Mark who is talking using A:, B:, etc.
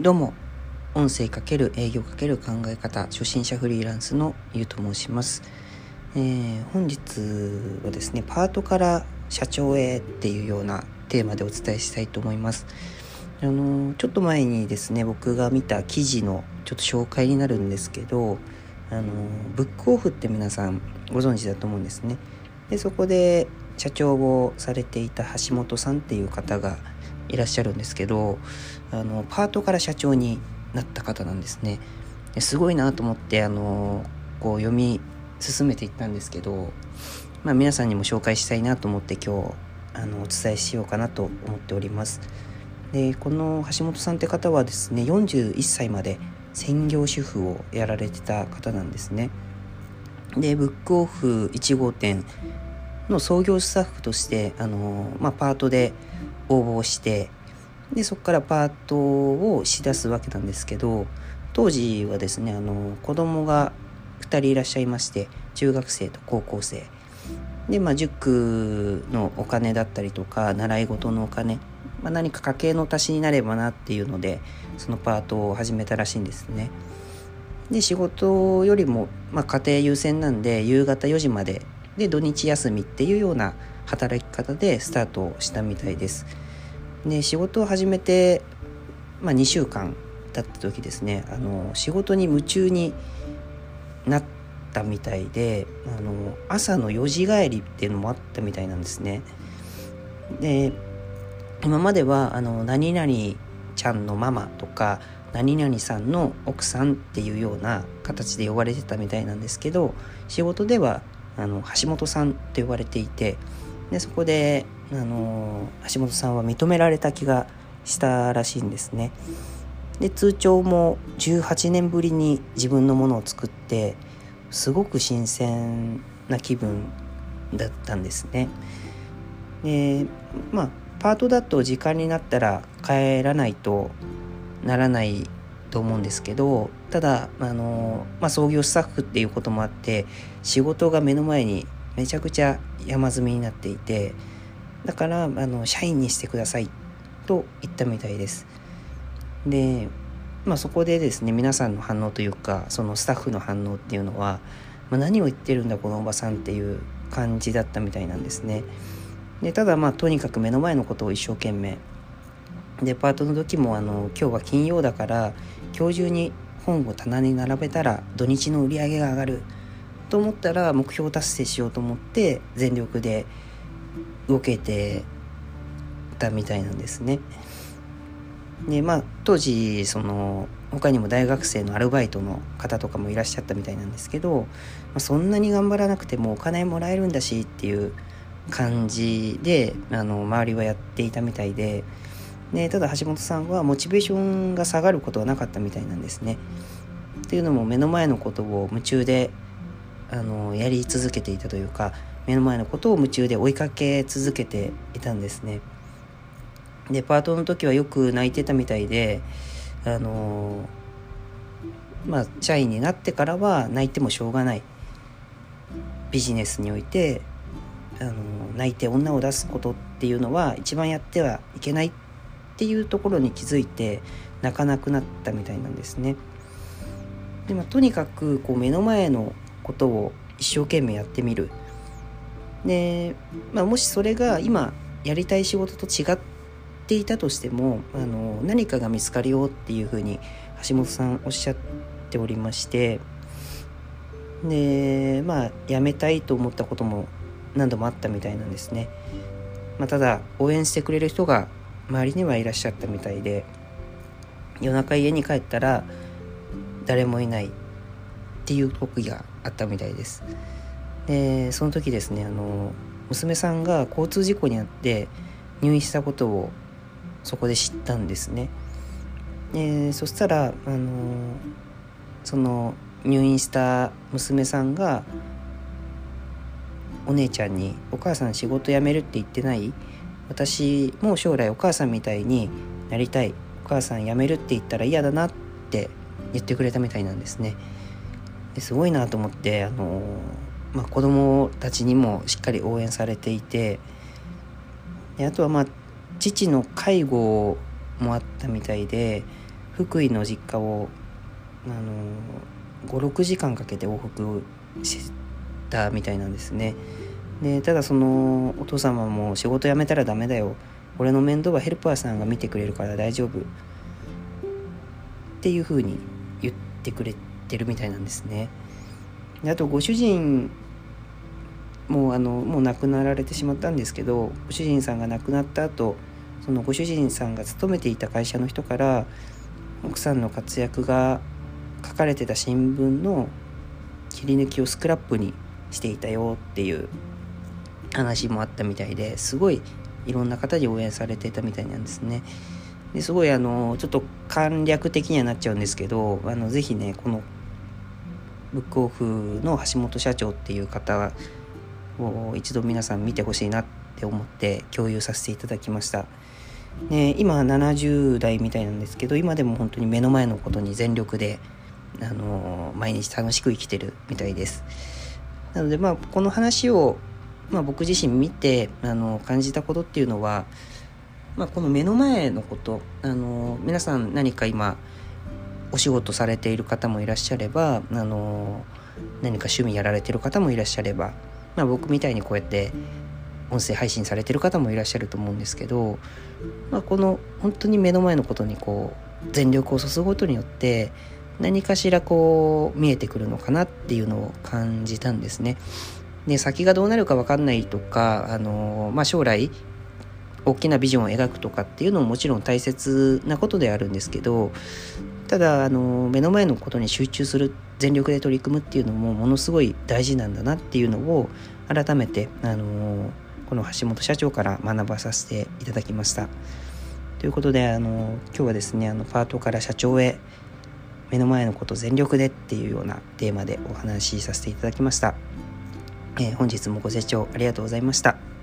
A: どうも。音声かける営業かける考え方初心者フリーランスのゆうと申します、えー、本日はですねパートから社長へっていうようなテーマでお伝えしたいと思います。あのちょっと前にですね僕が見た記事のちょっと紹介になるんですけどあのブックオフって皆さんご存知だと思うんですね。でそこで社長をされていた橋本さんっていう方がいらっしゃるんですけどあのパートから社長になった方なんですね。すごいなと思ってあのこう読み進めていったんですけど、まあ、皆さんにも紹介したいなと思って今日あのお伝えしようかなと思っております。でこの橋本さんって方はですね41歳まで専業主婦をやられてた方なんですね。でブックオフ1号店の創業スタッフとしてあの、まあ、パートで応募してでそこからパートをしだすわけなんですけど当時はですねあの子供が2人いらっしゃいまして中学生と高校生でまあ塾のお金だったりとか習い事のお金、まあ、何か家計の足しになればなっていうのでそのパートを始めたらしいんですね。で仕事よりも、まあ、家庭優先なんで夕方4時までで土日休みっていうような働き方でスタートしたみたいです。で仕事を始めて、まあ、2週間経った時ですねあの仕事に夢中になったみたいであの朝の4時帰りっていうのもあったみたいなんですね。で今まではあの何々ちゃんのママとか何々さんの奥さんっていうような形で呼ばれてたみたいなんですけど仕事ではあの橋本さんと呼ばれていてでそこであの橋本さんは認められた気がしたらしいんですね。で通帳も18年ぶりに自分のものを作ってすごく新鮮な気分だったんですね。でまあパートだと時間になったら帰らないとならないと思うんですけどただあの、まあ、創業スタッフっていうこともあって仕事が目の前にめちゃくちゃ山積みになっていてだからあの社員にしてくださいと言ったみたいです。でまあそこでですね皆さんの反応というかそのスタッフの反応っていうのは、まあ、何を言ってるんだこのおばさんっていう感じだったみたいなんですね。でただまあとにかく目の前のことを一生懸命。デパートの時もあの今日は金曜だから今日中に本を棚に並べたら土日の売り上げが上がる。と思ったら目標達成しようと思って全力で動けてたみたいなんですね。でまあ当時その他にも大学生のアルバイトの方とかもいらっしゃったみたいなんですけど、まあ、そんなに頑張らなくてもお金もらえるんだしっていう感じであの周りはやっていたみたいででただ橋本さんはモチベーションが下がることはなかったみたいなんですね。っていうのも目の前のことを夢中であのやり続けていたというか目の前のことを夢中で追いかけ続けていたんですね。でパートの時はよく泣いてたみたいであのまあ社員になってからは泣いてもしょうがないビジネスにおいてあの泣いて女を出すことっていうのは一番やってはいけないっていうところに気づいて泣かなくなったみたいなんですね。でまあ、とにかくこう目の前のことを一生懸命やってみる。で、まあ、もしそれが今やりたい仕事と違っていたとしてもあの何かが見つかるよっていうふうに橋本さんおっしゃっておりましてでまあ辞めたいと思ったことも何度もあったみたいなんですね。まあ、ただ応援してくれる人が周りにはいらっしゃったみたいで夜中家に帰ったら誰もいないっていう時があったみたいですでその時ですねあの娘さんが交通事故に遭って入院したことをそこで知ったんですねでそしたらあのその入院した娘さんがお姉ちゃんに「お母さん仕事辞めるって言ってない?」私も将来お母さんみたいになりたいお母さん辞めるって言ったら嫌だなって言ってくれたみたいなんですねですごいなと思ってあの、まあ、子供たちにもしっかり応援されていてであとはまあ父の介護もあったみたいで福井の実家をあの56時間かけて往復したみたいなんですね。でただそのお父様も仕事辞めたらダメだよ。俺の面倒はヘルパーさんが見てくれるから大丈夫。っていうふうに言ってくれててるみたいなんですねであとご主人もうあのもう亡くなられてしまったんですけどご主人さんが亡くなった後そのご主人さんが勤めていた会社の人から奥さんの活躍が書かれてた新聞の切り抜きをスクラップにしていたよっていう話もあったみたいですごいいろんな方に応援されてたみたいなんですね。ですごいあのちょっと簡略的にはなっちゃうんですけどあのぜひねこのブックオフの橋本社長っていう方を一度皆さん見てほしいなって思って共有させていただきました。ね、今70代みたいなんですけど今でも本当に目の前のことに全力で、あの毎日楽しく生きてるみたいです。なのでまあこの話を、まあ、僕自身見て、あの感じたことっていうのは、まあ、この目の前のこと、あの皆さん何か今お仕事されている方もいらっしゃれば、あの何か趣味やられてる方もいらっしゃれば、まあ、僕みたいにこうやって音声配信されてる方もいらっしゃると思うんですけど、まあ、この本当に目の前のことにこう全力を注ぐことによって何かしらこう見えてくるのかなっていうのを感じたんですね。で先がどうなるか分かんないとかあの、まあ、将来大きなビジョンを描くとかっていうのももちろん大切なことであるんですけどただあの目の前のことに集中する全力で取り組むっていうのもものすごい大事なんだなっていうのを改めてあのこの橋本社長から学ばさせていただきました。ということであの今日はですねあのパートから社長へ目の前のこと全力でっていうようなテーマでお話しさせていただきました。えー、本日もご清聴ありがとうございました。